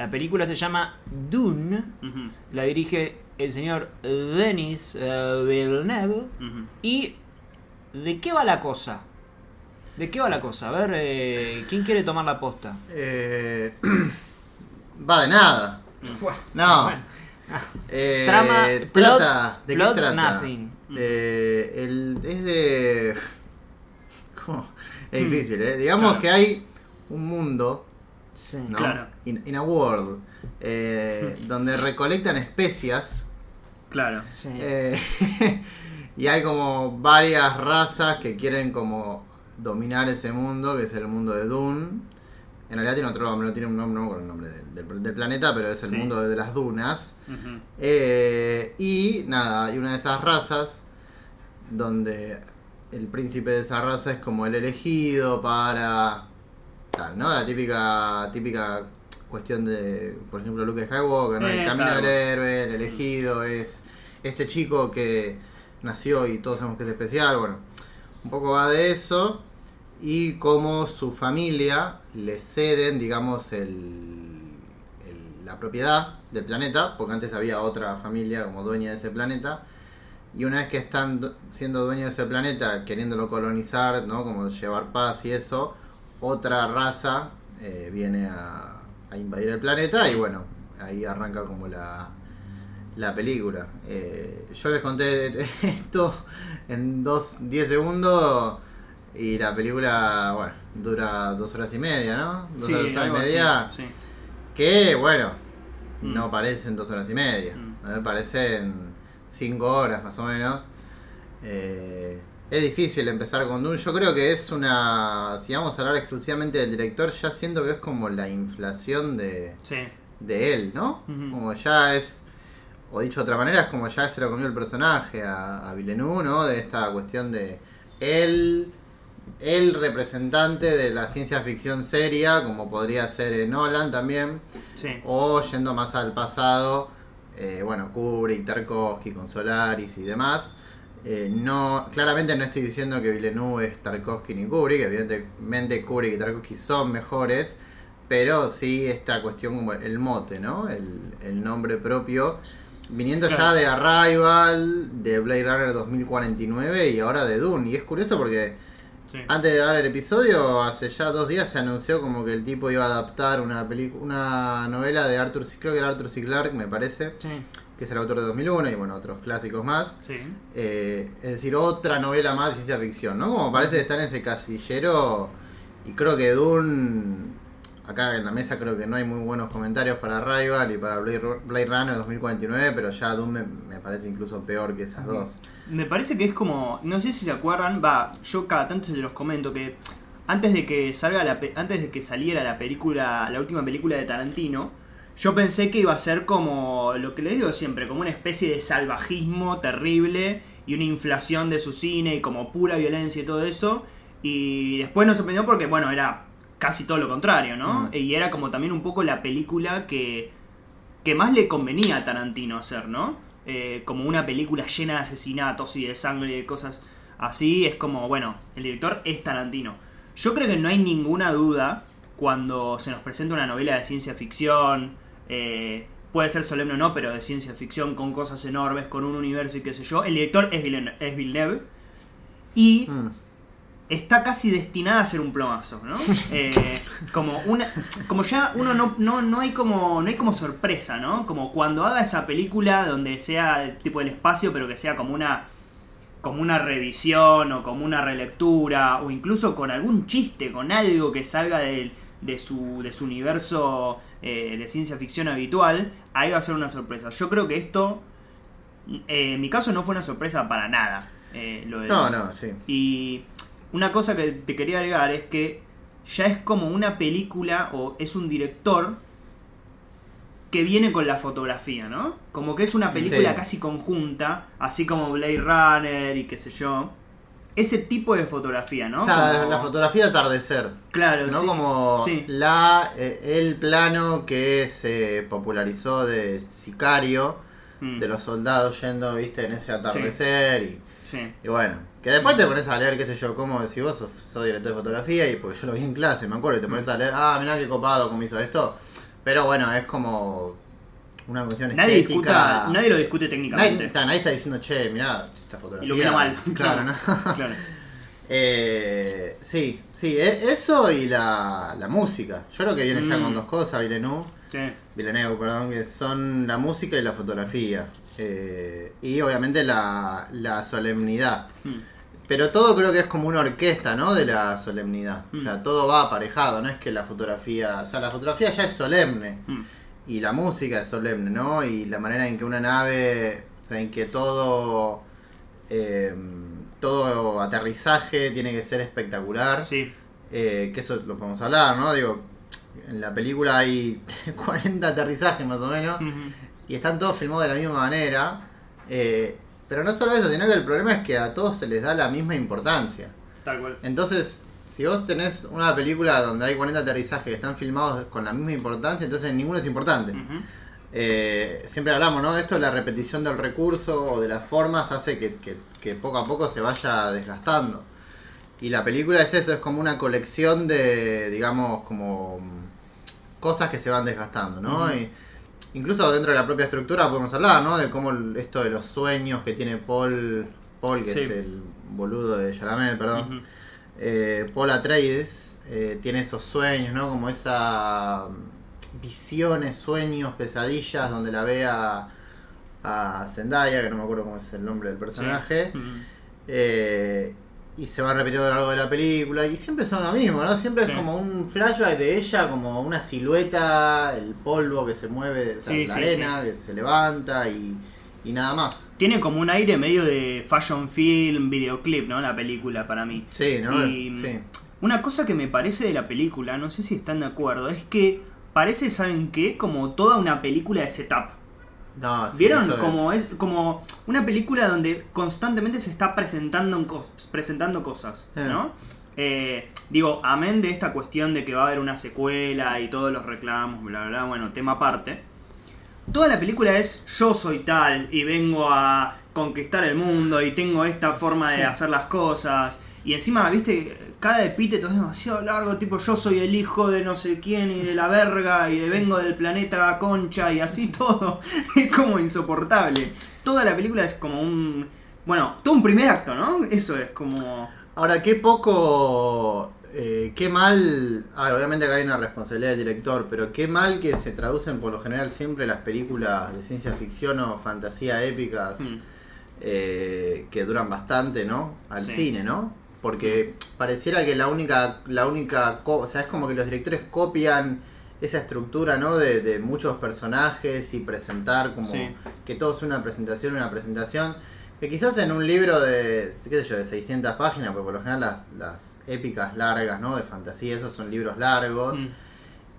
La película se llama Dune. La dirige el señor Denis eh, Villeneuve. ¿Y de qué va la cosa? ¿De qué va la cosa? A ver, eh, ¿quién quiere tomar la posta? Eh, va de nada. No. Bueno. Eh, Trama, trata, plot, ¿de plot, qué trata? nothing. Eh, el, es de... ¿Cómo? Es Hmm. difícil, ¿eh? Digamos Claro. que hay un mundo, Sí. ¿no? Claro. In, in a world, eh, donde recolectan especias Claro. Sí. eh, y hay como varias razas que quieren como dominar ese mundo, que es el mundo de Dune. En realidad tiene otro nombre, no tiene un nombre, no me acuerdo el nombre del, del- del planeta, pero es el Sí. mundo de las dunas. Eh, y nada, hay una de esas razas donde el príncipe de esa raza es como el elegido para tal, ¿no? La típica típica cuestión de, por ejemplo, Luke Skywalker, ¿no? Eh, el camino Star del héroe, el elegido es este chico que nació y todos sabemos que es especial, bueno, un poco va de eso y cómo su familia le ceden, digamos, el, el- la propiedad del planeta, porque antes había otra familia como dueña de ese planeta, y una vez que están do- siendo dueños de ese planeta, queriéndolo colonizar, ¿no? Como llevar paz y eso, otra raza eh, viene a, a invadir el planeta y bueno, ahí arranca como la, la película. Eh, yo les conté esto en dos, 10 segundos y la película, bueno, dura dos horas y media, ¿no? Dos Sí, horas y así, media. sí. Que bueno, Mm. no parecen dos horas y media, Mm. parecen cinco horas más o menos. Eh, es difícil empezar con Dune. Yo creo que es una. Si vamos a hablar exclusivamente del director, ya siento que es como la inflación de, Sí. de él, ¿no? Como ya es. O dicho de otra manera, es como ya se lo comió el personaje a, a Villeneuve, ¿no? De esta cuestión de él, el representante de la ciencia ficción seria, como podría ser Nolan también, Sí. o yendo más al pasado, eh, bueno, Kubrick, Tarkovsky con Solaris y demás. Eh, no, claramente no estoy diciendo que Villeneuve es Tarkovsky ni Kubrick, evidentemente Kubrick y Tarkovsky son mejores, pero sí esta cuestión como el mote, ¿no? El, el nombre propio, viniendo ya de Arrival, de Blade Runner 2049 y ahora de Dune. Y es curioso porque Sí. antes de grabar el episodio, hace ya dos días se anunció como que el tipo iba a adaptar una película, una novela de Arthur, C- creo que era Arthur C. Clarke, me parece, Sí. Que es el autor de 2001 y bueno, otros clásicos más. Sí. Eh, es decir, otra novela más de ciencia ficción, ¿no? Como parece estar en ese casillero y creo que Dune, acá en la mesa creo que no hay muy buenos comentarios para Arrival y para Blade, Ru- Blade Runner 2049, pero ya Dune me, me parece incluso peor que esas dos. Me parece que es como, no sé si se acuerdan, va, yo cada tanto se los comento que antes de que salga la antes de que saliera la película, la última película de Tarantino, yo pensé que iba a ser como lo que les digo siempre, como una especie de salvajismo terrible y una inflación de su cine y como pura violencia y todo eso. Y después nos sorprendió porque, bueno, era casi todo lo contrario, ¿no? Mm. Y era como también un poco la película que, que más le convenía a Tarantino hacer, ¿no? Eh, como una película llena de asesinatos y de sangre y de cosas así. Es como, bueno, el director es Tarantino. Yo creo que no hay ninguna duda cuando se nos presenta una novela de ciencia ficción, eh, puede ser solemne o no, pero de ciencia ficción con cosas enormes, con un universo y qué sé yo. El director es Villeneuve. Es Villeneuve y Mm. está casi destinada a ser un plomazo, ¿no? Eh, como una, como ya uno no, no, no hay como, no hay como sorpresa, ¿no? Como cuando haga esa película donde sea tipo del espacio, pero que sea como una, como una revisión o como una relectura o incluso con algún chiste, con algo que salga del- de, su, de su universo eh, de ciencia ficción habitual, ahí va a ser una sorpresa. Yo creo que esto, eh, en mi caso, no fue una sorpresa para nada. eh, lo de- No, no, sí. y una cosa que te quería agregar es que ya es como una película o es un director que viene con la fotografía, ¿no? Como que es una película Sí. casi conjunta, así como Blade Runner y qué sé yo. Ese tipo de fotografía, ¿no? O sea, Como- la fotografía de atardecer. Claro, ¿no? sí. Como Sí. la eh, el plano que se popularizó de Sicario, Mm, de los soldados yendo, viste, en ese atardecer y, sí. y bueno, que después te pones a leer, qué sé yo, como si vos sos, sos director de fotografía y porque yo lo vi en clase, me acuerdo, y te pones a leer, ah, mirá qué copado cómo hizo esto. Pero bueno, es como una cuestión Nadie, estética. discuta, nadie lo discute Nadie, técnicamente. está, nadie está diciendo, che, mirá, esta fotografía. y lo mira mal. Claro, ¿no? claro. Eh, sí, sí, e- eso y la, la música. Yo creo que viene ya Mm. con dos cosas, Villeneuve, Sí. Villeneuve, perdón, que son la música y la fotografía. Eh, y obviamente la, la solemnidad. Mm. Pero todo creo que es como una orquesta, ¿no? De la solemnidad. O sea, Mm. todo va aparejado, no es que la fotografía... O sea, la fotografía ya es solemne. Mm. Y la música es solemne, ¿no? Y la manera en que una nave, o sea, en que todo... eh, todo aterrizaje tiene que ser espectacular. Sí. Eh, que eso lo podemos hablar, ¿no? Digo, en la película hay 40 aterrizajes más o menos y están todos filmados de la misma manera. eh, pero no solo eso, sino que el problema es que a todos se les da la misma importancia. Tal cual. Entonces, si vos tenés una película donde hay 40 aterrizajes que están filmados con la misma importancia, entonces ninguno es importante. Eh, siempre hablamos, ¿no? Esto, la repetición del recurso o de las formas hace que, que- que poco a poco se vaya desgastando. Y la película es eso, es como una colección de, digamos, como cosas que se van desgastando, ¿no? Y incluso dentro de la propia estructura podemos hablar, ¿no? De cómo esto de los sueños que tiene Paul, Paul que Sí. es el boludo de Chalamet, perdón. Eh, Paul Atreides eh, tiene esos sueños, ¿no? Como esa mm, visiones, sueños, pesadillas, donde la ve a, a Zendaya, que no me acuerdo cómo es el nombre del personaje, Sí. Ujú. eh, y se va repitiendo a lo largo de la película, y siempre son lo mismo, ¿no? Siempre Sí. es como un flashback de ella, como una silueta, el polvo que se mueve, o sea, Sí, la arena que se levanta y, y nada más. Tiene como un aire medio de fashion film, videoclip, ¿no? La película para mí. Sí, ¿no? Y- Sí. Una cosa que me parece de la película, no sé si están de acuerdo, es que parece, ¿saben qué? Como toda una película de setup. No, sí, ¿Vieron? eso Como es como una película donde constantemente se está presentando, presentando cosas, Eh. ¿no? Eh, digo, amén de esta cuestión de que va a haber una secuela y todos los reclamos, bla, bla, bla, bueno, tema aparte. Toda la película es yo soy tal y vengo a conquistar el mundo y tengo esta forma de hacer las cosas. Y encima, viste, cada epíteto es demasiado largo, tipo yo soy el hijo de no sé quién y de la verga y de vengo del planeta Concha y así todo. Es como insoportable. Toda la película es como un... Bueno, todo un primer acto, ¿no? Eso es como... Ahora, qué poco, eh, qué mal, a ver, obviamente acá hay una responsabilidad del director, pero qué mal que se traducen por lo general siempre las películas de ciencia ficción o fantasía épicas mm, eh, que duran bastante, ¿no? Al Sí. cine, ¿no? Porque pareciera que la única, la única, co- o sea, es como que los directores copian esa estructura, ¿no? De, de muchos personajes y presentar como Sí. que todo es una presentación, una presentación. Que quizás en un libro de, qué sé yo, de 600 páginas, porque por lo general las, las épicas largas, ¿no? De fantasía, esos son libros largos. mm.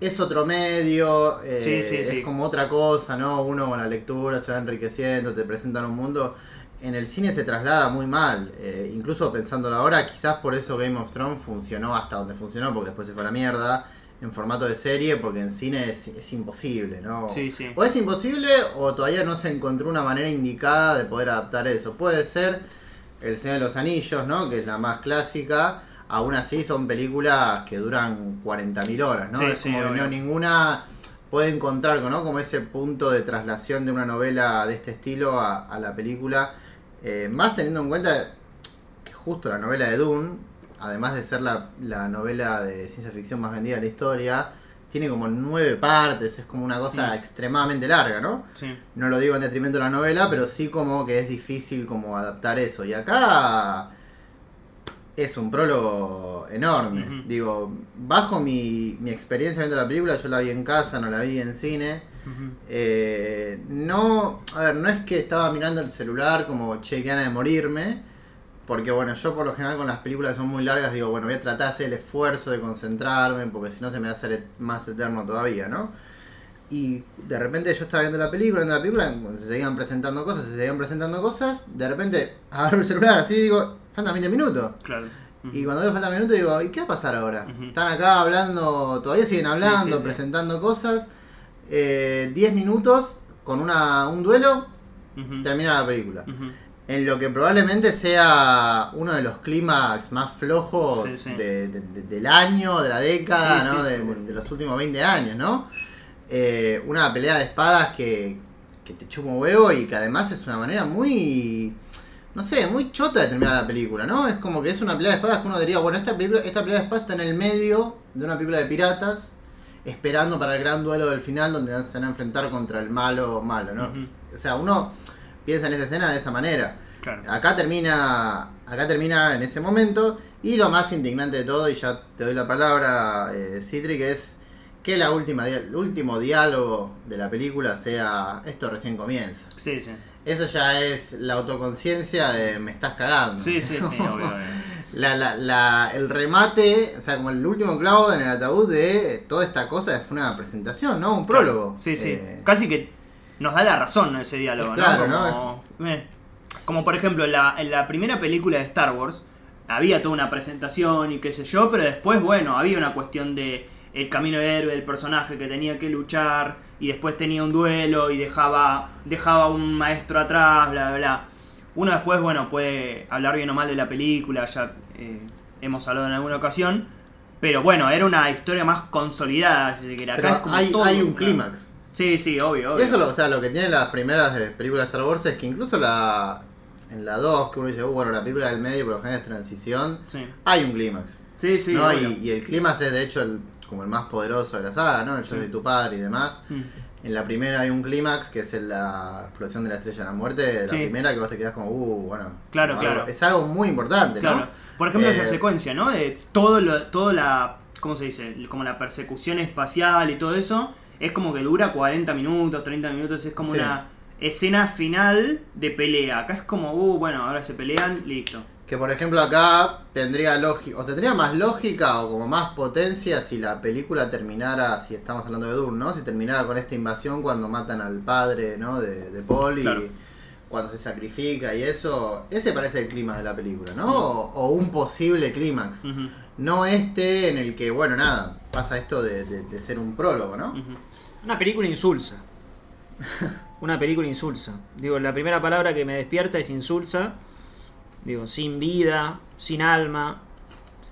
Es otro medio, eh, Sí, sí, es como otra cosa, ¿no? Uno con la lectura se va enriqueciendo, te presentan un mundo. En el cine se traslada muy mal, eh, incluso pensándolo ahora, quizás por eso Game of Thrones funcionó hasta donde funcionó, porque después se fue a la mierda, en formato de serie, porque en cine es, es imposible, ¿no? Sí, sí. O es imposible o todavía no se encontró una manera indicada de poder adaptar eso. Puede ser El Señor de los Anillos, ¿no? Que es la más clásica. Aún así son películas que duran 40.000 horas, ¿no? Sí, es sí, que no, ninguna puede encontrar, ¿no? Como ese punto de traslación de una novela de este estilo a, a la película. Eh, más teniendo en cuenta que justo la novela de Dune, además de ser la, la novela de ciencia ficción más vendida de la historia, tiene como nueve partes, es como una cosa extremadamente larga, ¿no? Sí. No lo digo en detrimento de la novela, pero sí como que es difícil como adaptar eso. Y acá es un prólogo enorme. Digo, bajo mi, mi experiencia viendo la película, yo la vi en casa, no la vi en cine. Eh, no, a ver, no es que estaba mirando el celular como che, gana de morirme. Porque bueno, yo por lo general con las películas que son muy largas digo, bueno, voy a tratar de hacer el esfuerzo de concentrarme, porque si no se me va a hacer más eterno todavía, ¿no? Y de repente yo estaba viendo la película, viendo la película, se seguían presentando cosas, se seguían presentando cosas, de repente agarro el celular así digo, faltan 20 minutos. Claro. Y cuando veo faltan minutos digo, ¿y qué va a pasar ahora? Están acá hablando, todavía siguen hablando, Sí, sí, sí. presentando cosas. Eh, 10 minutos con una, un duelo, termina la película. En lo que probablemente sea uno de los clímax más flojos Sí, sí. de- de- de- del año, de la década, Sí, ¿no? de, los últimos 20 años, ¿no? eh, una pelea de espadas que, que te chupa un huevo y que además es una manera muy no sé, muy chota de terminar la película, ¿no? Es como que es una pelea de espadas que uno diría, bueno, esta película, esta pelea de espadas está en el medio de una película de piratas, esperando para el gran duelo del final donde se van a enfrentar contra el malo malo, ¿no? O sea, uno piensa en esa escena de esa manera. Claro. Acá termina, acá termina en ese momento y lo más indignante de todo, y ya te doy la palabra, eh, Citri, que es que la última, el último diálogo de la película sea esto recién comienza. Sí, sí. Eso ya es la autoconciencia de me estás cagando. Sí, sí, sí, obvio, obvio. La, la, la- el remate, o sea, como el último clavo en el ataúd de toda esta cosa fue una presentación, ¿no? Un prólogo. Sí, sí. Eh, Casi que nos da la razón ese diálogo, claro, ¿no? Como, eh, como por ejemplo, en la, en la primera película de Star Wars había toda una presentación y qué sé yo, pero después, bueno, había una cuestión de el camino de héroe del personaje que tenía que luchar y después tenía un duelo y dejaba dejaba un maestro atrás, bla, bla, bla. Uno después, bueno, puede hablar bien o mal de la película, ya eh, hemos hablado en alguna ocasión, pero bueno, era una historia más consolidada, si se quiere. Acá pero es como hay, todo hay un- clímax. Sí, sí, obvio, Y obvio. eso, lo, o sea, lo que tienen las primeras de películas de Star Wars es que incluso la en la 2, que uno dice, "Uh, bueno, la película del medio por lo general es transición, Sí, hay un clímax. sí, sí. ¿no? y, y el clímax es de hecho el, como el más poderoso de la saga, ¿no? El yo Sí. soy tu padre y demás. Mm. En la primera hay un clímax que es en la explosión de la estrella de la muerte. La Sí. primera que vos te quedás como, uh, bueno. Claro, algo- claro. Es algo muy importante, Claro. ¿no? Por ejemplo, Eh, esa secuencia, ¿no? De todo lo, toda la. ¿Cómo se dice? Como la persecución espacial y todo eso. Es como que dura 40 minutos, 30 minutos. Es como Sí. una escena final de pelea. Acá es como, uh, bueno, ahora se pelean, listo. Que por ejemplo acá tendría lógica, o tendría más lógica o como más potencia si la película terminara, si estamos hablando de Dune, ¿no? Si terminara con esta invasión cuando matan al padre, ¿no? De, de Paul y Claro. cuando se sacrifica y eso. Ese parece el clímax de la película, ¿no? O, o un posible clímax. No este en el que, bueno, nada, pasa esto de, de- de ser un prólogo, ¿no? ujú. Una película insulsa. Una película insulsa. Digo, la primera palabra que me despierta es insulsa. Digo, sin vida, sin alma,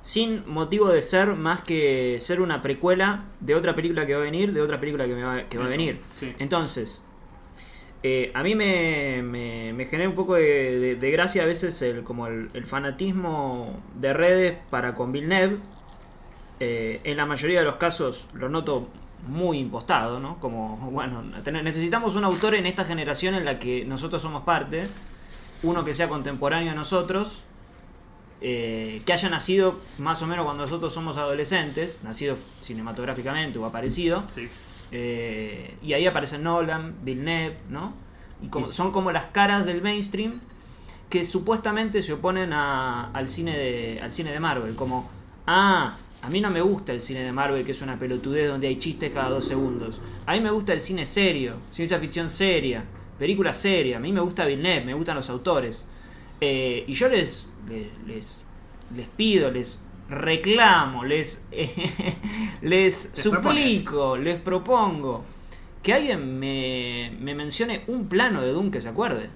sin motivo de ser más que ser una precuela de otra película que va a venir, de otra película que, me va, que va a venir. sí. Entonces, eh, a mí me, me, me genera un poco de, de- de gracia a veces el, como el, el fanatismo de redes para con Villeneuve. Eh, en la mayoría de los casos lo noto muy impostado, ¿no? Como, bueno, necesitamos un autor en esta generación en la que nosotros somos parte, uno que sea contemporáneo a nosotros, eh, que haya nacido más o menos cuando nosotros somos adolescentes, nacido cinematográficamente o aparecido, Sí. eh, y ahí aparecen Nolan, Villeneuve, ¿no? Y como- son como las caras del mainstream que supuestamente se oponen a- al, cine de, al cine de Marvel. Como, ah, a mí no me gusta el cine de Marvel, que es una pelotudez donde hay chistes cada dos segundos. A mí me gusta el cine serio, ciencia ficción seria, película seria. A mí me gusta Villeneuve, me gustan los autores. Eh, y yo les, les, les, les pido, les reclamo, les, les Les suplico, les propongo que alguien me, me mencione un plano de Doom que se acuerde.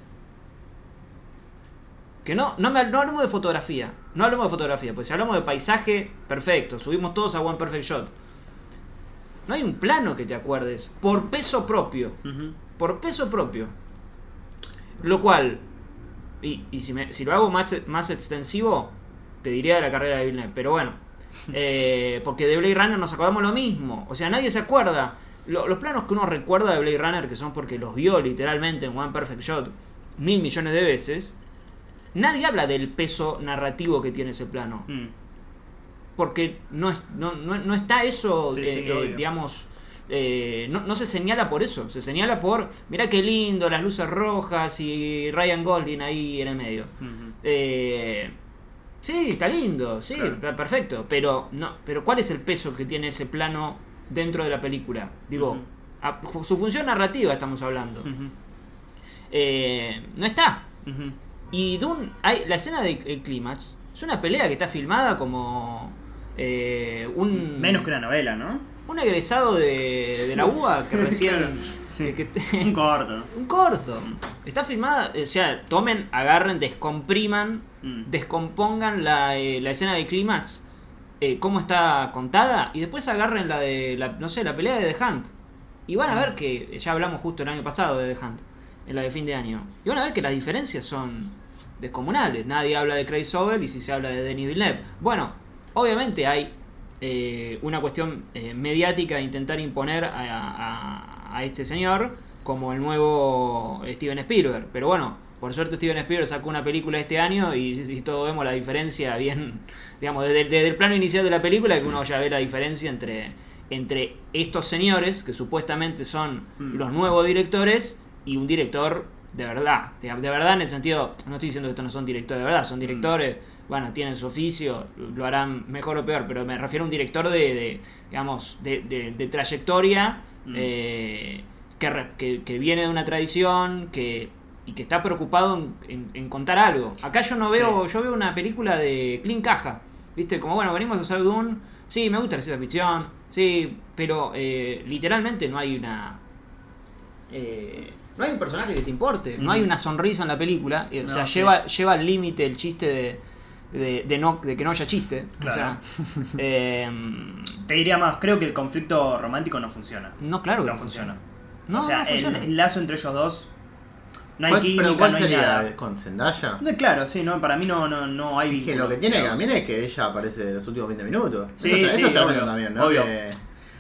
Que no, no, me, no hablemos de fotografía, no hablemos de fotografía, pues si hablamos de paisaje, perfecto, subimos todos a One Perfect Shot. No hay un plano que te acuerdes, por peso propio, por peso propio. Lo cual, y, y si, me- si lo hago más, más extensivo, te diría de la carrera de Villeneuve, pero bueno, eh, porque de Blade Runner nos acordamos lo mismo, o sea, nadie se acuerda. Lo- los planos que uno recuerda de Blade Runner, que son porque los vio literalmente en One Perfect Shot mil millones de veces, nadie habla del peso narrativo que tiene ese plano Mm. porque no, es- no, no, no está eso, Sí, eh, sí, eh, digamos, eh, no, no se señala por eso, se señala por, mira qué lindo, las luces rojas y Ryan Gosling ahí en el medio. Eh, sí, está lindo, sí, Claro. perfecto, pero no, pero ¿cuál es el peso que tiene ese plano dentro de la película? Digo, a- su función narrativa estamos hablando. Ujú. Eh, no está. Y Dune, hay, la escena del el clímax es una pelea que está filmada como eh, un Menos que una novela, ¿no? un egresado de, de la UBA que recién Claro, sí. que- Un corto. un corto está filmada o sea tomen agarren descompriman Mm. descompongan la, eh, la escena de clímax eh, cómo está contada y después agarren la de la, no sé la pelea de The Hunt Y van a ver que, ya hablamos justo el año pasado de The Hunt, en la de fin de año, y van a ver que las diferencias son descomunales. Nadie habla de Craig Sobel y si se habla de Denis Villeneuve. Bueno, obviamente hay eh, una cuestión eh, mediática de intentar imponer a, a- a este señor como el nuevo Steven Spielberg. Pero bueno, por suerte Steven Spielberg sacó una película este año y, y todos vemos la diferencia bien, digamos, desde, desde el plano inicial de la película que uno ya ve la diferencia entre, entre estos señores, que supuestamente son Mm. los nuevos directores, y un director de verdad. De, de verdad en el sentido, no estoy diciendo que estos no son directores de verdad, son directores, bueno, tienen su oficio, lo harán mejor o peor, pero me refiero a un director de, de, digamos, de, de- de trayectoria Mm. eh, que, que, que viene de una tradición que y que está preocupado en, en- en contar algo. Acá yo no veo, yo veo una película de Clean Caja, ¿viste? Como bueno, venimos a hacer Dune, sí, me gusta la ciencia ficción, sí, pero eh, literalmente no hay una eh, no hay un personaje que te importe, no hay una sonrisa en la película, eh, o sea, sí. lleva, lleva al límite el chiste de, de, de no, de que no haya chiste. O Claro. sea, eh, Te diría más, creo que el conflicto romántico no funciona. no, claro que no funciona. No, o sea, no funciona. el, el lazo entre ellos dos. No hay ¿Cuál- química, pero ¿cuál no hay sería? nada. ¿Con Zendaya? No, Claro, sí, no, para mí no, no, no hay Dije, lo que tiene cambiar es que ella aparece en los últimos 20 minutos. Sí, eso, sí, eso está obvio, bueno también, ¿no? obvio. Que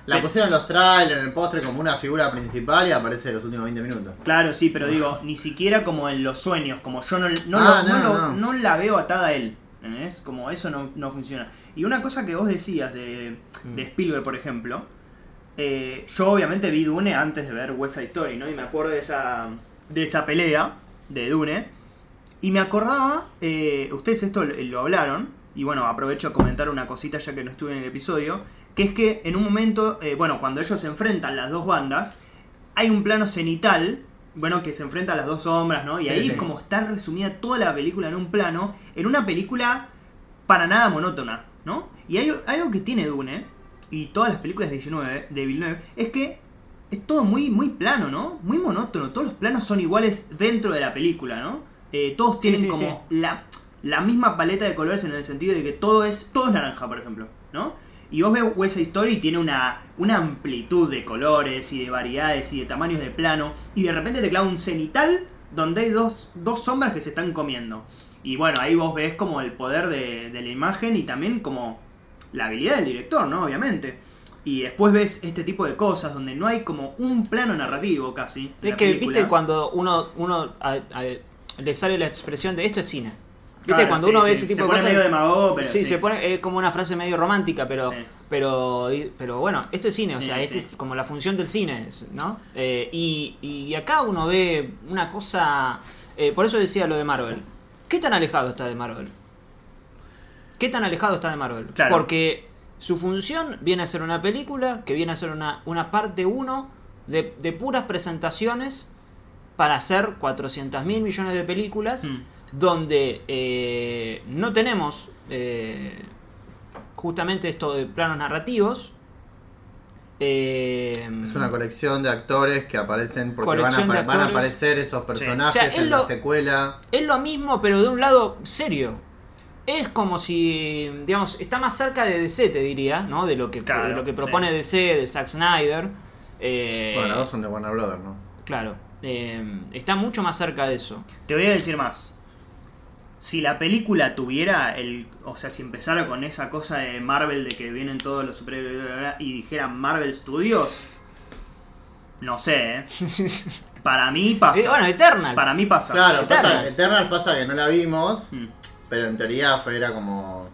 la Pero- pusieron en los trailers, en el postre como una figura principal y aparece en los últimos 20 minutos. Claro, sí, pero digo, ni siquiera como en los sueños, como yo no, no, Ah, lo- no no, lo- no. no la veo atada a él. ¿entendés? Como eso no, no funciona. Y una cosa que vos decías de, Mm. de Spielberg, por ejemplo, eh, yo obviamente vi Dune antes de ver West Side Story, ¿no? Y me acuerdo de esa, de esa pelea de Dune. Y me acordaba, eh, ustedes esto lo, lo hablaron, y bueno, aprovecho a comentar una cosita ya que no estuve en el episodio, que es que en un momento, eh, bueno, cuando ellos se enfrentan las dos bandas, hay un plano cenital, bueno, que se enfrenta a las dos sombras, ¿no? Y Sí, ahí sí. como está resumida toda la película en un plano, en una película para nada monótona, ¿no? Y hay algo que tiene Dune, y todas las películas de Villeneuve, de Villeneuve es que es todo muy, muy plano, ¿no? Muy monótono, todos los planos son iguales dentro de la película, ¿no? Eh, todos tienen sí, como La, la misma paleta de colores en el sentido de que todo es, todo es naranja, por ejemplo, ¿no? Y vos ves West Side Story y tiene una, una amplitud de colores y de variedades y de tamaños de plano. Y de repente te clava un cenital donde hay dos, dos sombras que se están comiendo. Y bueno, ahí vos ves como el poder de, de la imagen y también como la habilidad del director, ¿no? Obviamente. Y después ves este tipo de cosas donde no hay como un plano narrativo casi. Es que, película. viste, cuando uno, uno a- a- le sale la expresión de esto es cine. Viste, Claro, cuando sí, uno ve sí, ese tipo se de pone cosas. medio demagogo, pero sí, sí. se pone es como una frase medio romántica, pero pero pero bueno, esto es cine, o sea, esto es como la función del cine, ¿no? Eh, y, y acá uno ve una cosa, eh, por eso decía lo de Marvel. ¿Qué tan alejado está de Marvel? ¿Qué tan alejado está de Marvel? Claro. Porque su función viene a ser una película, que viene a ser una, una parte 1 de, de puras presentaciones para hacer 400 mil millones de películas, Mm. Donde eh, no tenemos eh, justamente esto de planos narrativos. Eh, Es una colección de actores que aparecen porque van a, van aparecer esos personajes O sea, es en la secuela. Es lo mismo, pero de un lado serio. Es como si, digamos, está más cerca de DC, te diría, ¿no? De lo que, Claro, de lo que propone sí. DC, de Zack Snyder. Eh, Bueno, las dos son de Warner Brothers, ¿no? Claro. eh, está mucho más cerca de eso. Te voy a decir más. Si la película tuviera el. O sea, si empezara con esa cosa de Marvel de que vienen todos los superhéroes y dijera Marvel Studios. No sé, ¿eh? Para mí pasa. Eh, bueno, Eternals. Para mí pasa. Claro, pasa, Eternals. Eternals pasa que no la vimos, Mm. pero en teoría fue, era como.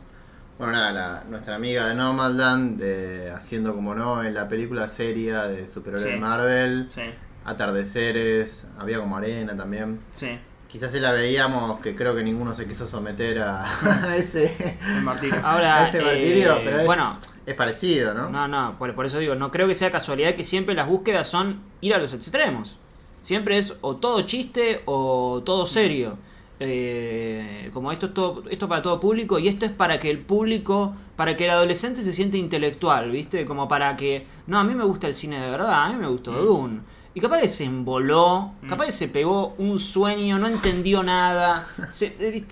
Bueno, nada, la- nuestra amiga de Nomadland, de, haciendo como no en la película seria de superhéroes Sí. de Marvel, Sí, atardeceres, había como arena también. sí. Quizás si la veíamos, que creo que ninguno se quiso someter a, a ese, El martirio. Ahora, a ese martirio, eh, pero es, bueno, es parecido, ¿no? No, no, por, por eso digo, no creo que sea casualidad que siempre las búsquedas son ir a los extremos. Siempre es o todo chiste o todo serio. Eh, como esto es todo, esto para todo público y esto es para que el público, para que el adolescente se siente intelectual, ¿viste? Como para que, no, a mí me gusta el cine de verdad, a mí me gustó Dune. Y capaz que se emboló, capaz que se pegó un sueño, no entendió nada, se- eh,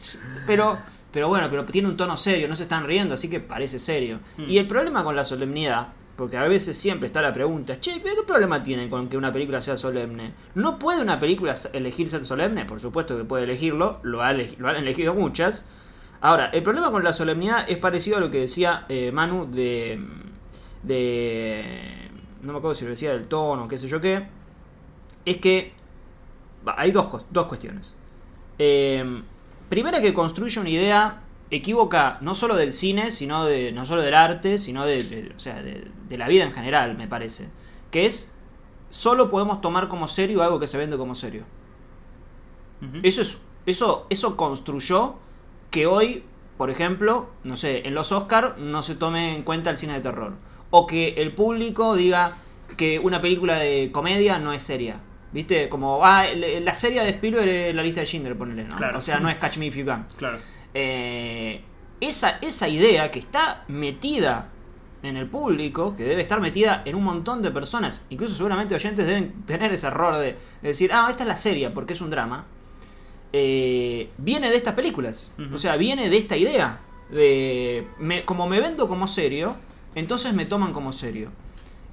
pero, pero bueno, pero tiene un tono serio, no se están riendo, así que parece serio. Mm. Y el problema con la solemnidad Porque a veces siempre está la pregunta, che, ¿pero ¿qué problema tiene con que una película sea solemne? ¿No puede una película elegir ser solemne? Por supuesto que puede elegirlo, lo, ha elegi- lo han elegido muchas. Ahora, el problema con la solemnidad es parecido a lo que decía eh, Manu de, de... No me acuerdo si lo decía del tono, qué sé yo qué. Es que hay dos, dos cuestiones. Eh, primera que construye una idea equívoca no solo del cine, sino de no solo del arte, sino de, de- o sea, de, de la vida en general, me parece. Que es, solo podemos tomar como serio algo que se vende como serio. Eso, es, eso, eso construyó que hoy, por ejemplo, no sé, en los Oscars no se tome en cuenta el cine de terror. O que el público diga que una película de comedia no es seria. ¿Viste? Como, ah, la serie de Spielberg es la lista de Schindler, ponele, ¿no? Claro. O sea, no es Catch Me If You Can. Claro. Eh, esa, esa idea que está metida en el público, que debe estar metida en un montón de personas, incluso seguramente oyentes deben tener ese error de, de decir, ah, esta es la serie porque es un drama, eh, viene de estas películas. O sea, viene de esta idea. De, me- como me vendo como serio, entonces me toman como serio.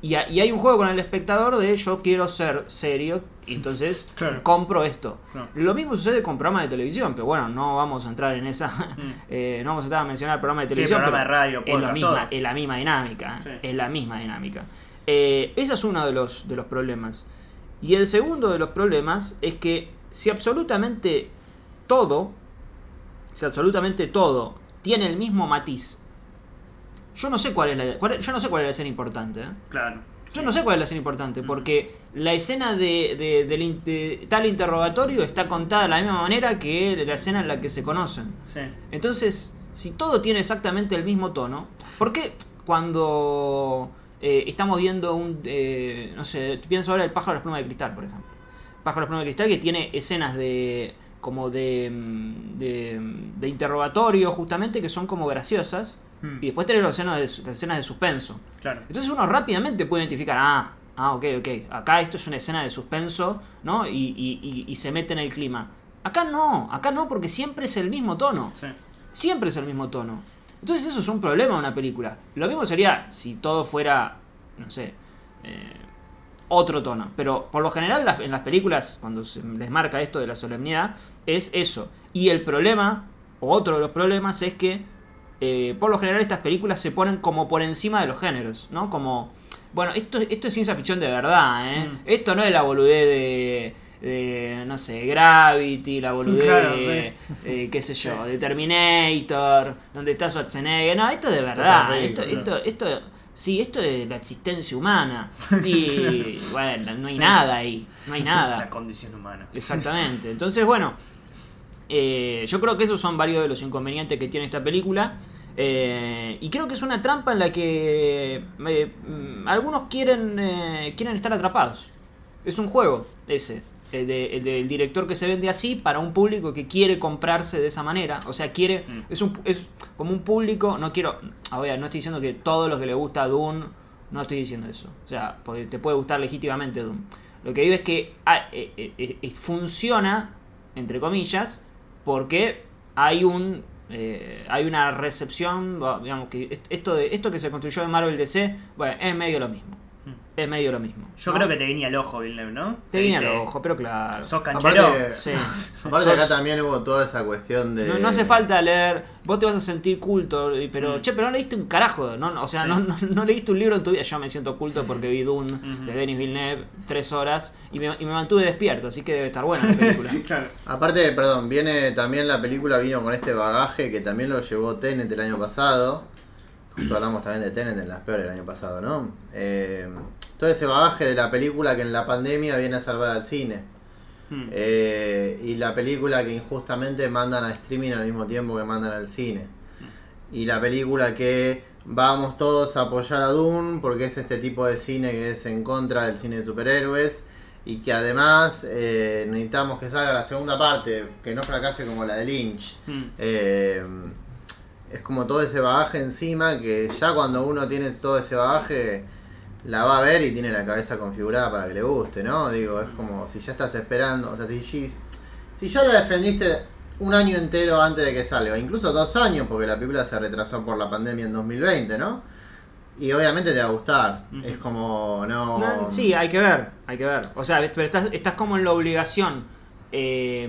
Y, ha- y hay un juego con el espectador de yo quiero ser serio, y entonces Claro. compro esto. Claro. Lo mismo sucede con programas de televisión, pero bueno, no vamos a entrar en esa. eh, no vamos a entrar a mencionar programas de Sí, televisión. programa pero de radio, es, la podcast, misma, es la misma dinámica. Sí. Es la misma dinámica. Eh, ese es uno de los, de los problemas. Y el segundo de los problemas es que si absolutamente todo, si absolutamente todo tiene el mismo matiz, yo no sé cuál es la, cuál- yo no sé cuál es la escena importante. ¿eh? Claro. Yo no sé cuál es la escena importante, porque la escena de, de- tal interrogatorio está contada de la misma manera que la escena en la que se conocen. Sí. Entonces, si todo tiene exactamente el mismo tono, ¿por qué cuando eh, estamos viendo un, eh, no sé, pienso ahora el pájaro de las plumas de cristal, por ejemplo? Pájaro de las plumas de cristal que tiene escenas de como de, mm, de, de interrogatorio justamente que son como graciosas Mm. y después tenés las escenas de, las escenas de suspenso. Claro. Entonces uno rápidamente puede identificar, ah, ah, ok, ok, acá esto es una escena de suspenso, ¿no? Y, y- y- y se mete en el clima. Acá no, acá no, porque siempre es el mismo tono. Sí. Siempre es el mismo tono. Entonces eso es un problema de una película. Lo mismo sería si todo fuera, no sé, eh, otro tono. Pero por lo general las- en las películas, cuando se les marca esto de la solemnidad, es eso. Y el problema, o otro de los problemas, es que eh, por lo general estas películas se ponen como por encima de los géneros, ¿no? Como, bueno, esto, esto es ciencia ficción de verdad, ¿eh? Mm. Esto no es la boludez de, de, no sé, Gravity, la boludez Claro, de, eh, qué sé yo, de Terminator, donde está Schwarzenegger. No, esto es de verdad. Esto, claro. esto, esto, sí, esto es la existencia humana. Y bueno, no hay Sí. nada ahí, no hay nada. La condición humana. Exactamente. Entonces, bueno, eh, yo creo que esos son varios de los inconvenientes que tiene esta película. Eh, y creo que es una trampa en la que eh, mm, algunos quieren, quieren estar atrapados. Es un juego ese. El, de- el del director que se vende así para un público que quiere comprarse de esa manera. O sea, quiere. Mm. Es, un, es como un público. No quiero. A ver, no estoy diciendo que todos los que le gusta Dune. No estoy diciendo eso. O sea, porque te puede gustar legítimamente Dune. Lo que digo es que ah, funciona, entre comillas, porque hay un eh, hay una recepción, digamos que est- esto de esto que se construyó en Marvel DC, bueno, es medio lo mismo. Es medio lo mismo. Yo ¿no? creo que te guiña el ojo, Villeneuve, ¿no? te dice, al ojo, pero claro. ¿Sos canchero? Aparte, Sí. aparte Sos- acá también hubo toda esa cuestión de... no, no hace falta leer, vos te vas a sentir culto, y- pero Mm. che, pero no leíste un carajo, ¿no? O sea, Sí. no, no, no leíste un libro en tu vida. Yo me siento culto porque vi Dune de Denis Villeneuve tres horas y me, y me mantuve despierto, así que debe estar buena la película. claro. Aparte, perdón, viene también la película vino con este bagaje que también lo llevó Tenet el año pasado. Justo hablamos también de Tenet en las peores del año pasado, ¿no? Eh, todo ese bagaje de la película que en la pandemia viene a salvar al cine. Mm. Eh, y la película que injustamente mandan a streaming al mismo tiempo que mandan al cine. Y la película que vamos todos a apoyar a Dune porque es este tipo de cine que es en contra del cine de superhéroes y que además eh, necesitamos que salga la segunda parte, que no fracase como la de Lynch. Mm. Eh, es como todo ese bagaje encima que ya cuando uno tiene todo ese bagaje la va a ver y tiene la cabeza configurada para que le guste, ¿no? Digo, es como si ya estás esperando, o sea, si, si, si ya la defendiste un año entero antes de que salga, incluso dos años, porque la película se retrasó por la pandemia en 2020, ¿no? Y obviamente te va a gustar. Es como, no... No, sí, hay que ver, hay que ver. O sea, pero estás, estás como en la obligación eh,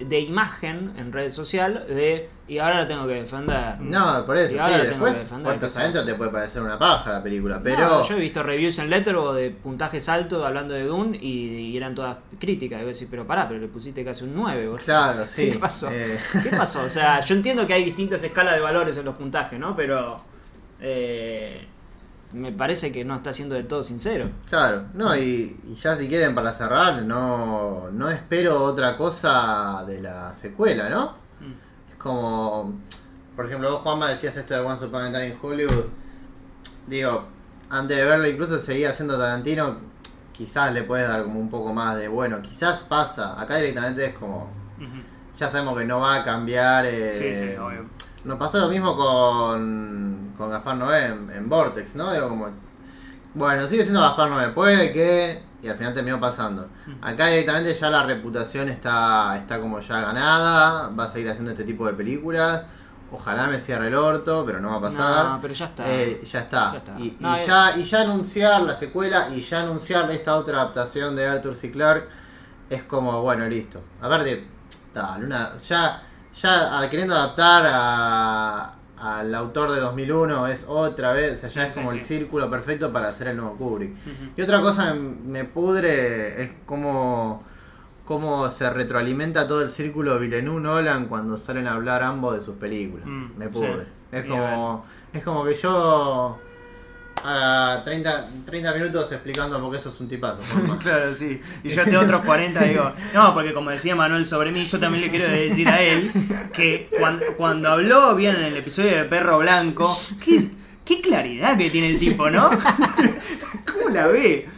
de, imagen en red social de y ahora la tengo que defender. No, por eso, Y sí. ahora tengo Después, que puertas te puede parecer una paja la película, pero... No, yo he visto reviews en Letterboxd de puntajes altos hablando de Dune y, y eran todas críticas. Y voy a decir, pero pará, pero le pusiste casi un 9, boludo. Claro, sí. ¿Qué pasó? Eh, ¿Qué pasó? O sea, yo entiendo que hay distintas escalas de valores en los puntajes, ¿no? Pero eh, me parece que no está siendo del todo sincero. Claro, no, y, y ya si quieren para cerrar, no, no espero otra cosa de la secuela, ¿no? Mm. Es como, por ejemplo, vos Juanma decías esto de Once Upon a Time in Hollywood, digo, antes de verlo incluso seguía haciendo Tarantino, quizás le puedes dar como un poco más de, bueno, quizás pasa, acá directamente es como, ya sabemos que no va a cambiar. eh, Sí, sí, obvio. Nos pasó lo mismo con, con Gaspar Noé en, en Vortex, ¿no? Digo, como, bueno, sigue siendo Gaspar Noé, puede que. Y al final terminó pasando. Acá directamente ya la reputación está, está como ya ganada, va a seguir haciendo este tipo de películas. Ojalá me cierre el orto, pero no va a pasar. No, pero ya está. Eh, ya está. Ya está. Y, eh. ya, y ya anunciar la secuela y ya anunciar esta otra adaptación de Arthur C. Clarke es como, bueno, listo. Aparte, tal, una, ya, ya ah, queriendo adaptar a- al autor de 2001 es otra vez, o sea, ya Sí, es sí, como el círculo perfecto para hacer el nuevo Kubrick. Y otra cosa me, pudre es como cómo se retroalimenta todo el círculo Villeneuve Nolan cuando salen a hablar ambos de sus películas. Mm, me pudre. sí. Es como es como que yo haga 30, 30 minutos explicando por qué eso es un tipazo. Claro, sí. Y yo te otros 40 digo, no, porque como decía Manuel sobre mí, yo también le quiero decir a él que cuando, cuando habló bien en el episodio de Perro Blanco, qué, qué claridad que tiene el tipo, ¿no? ¿Cómo la ve?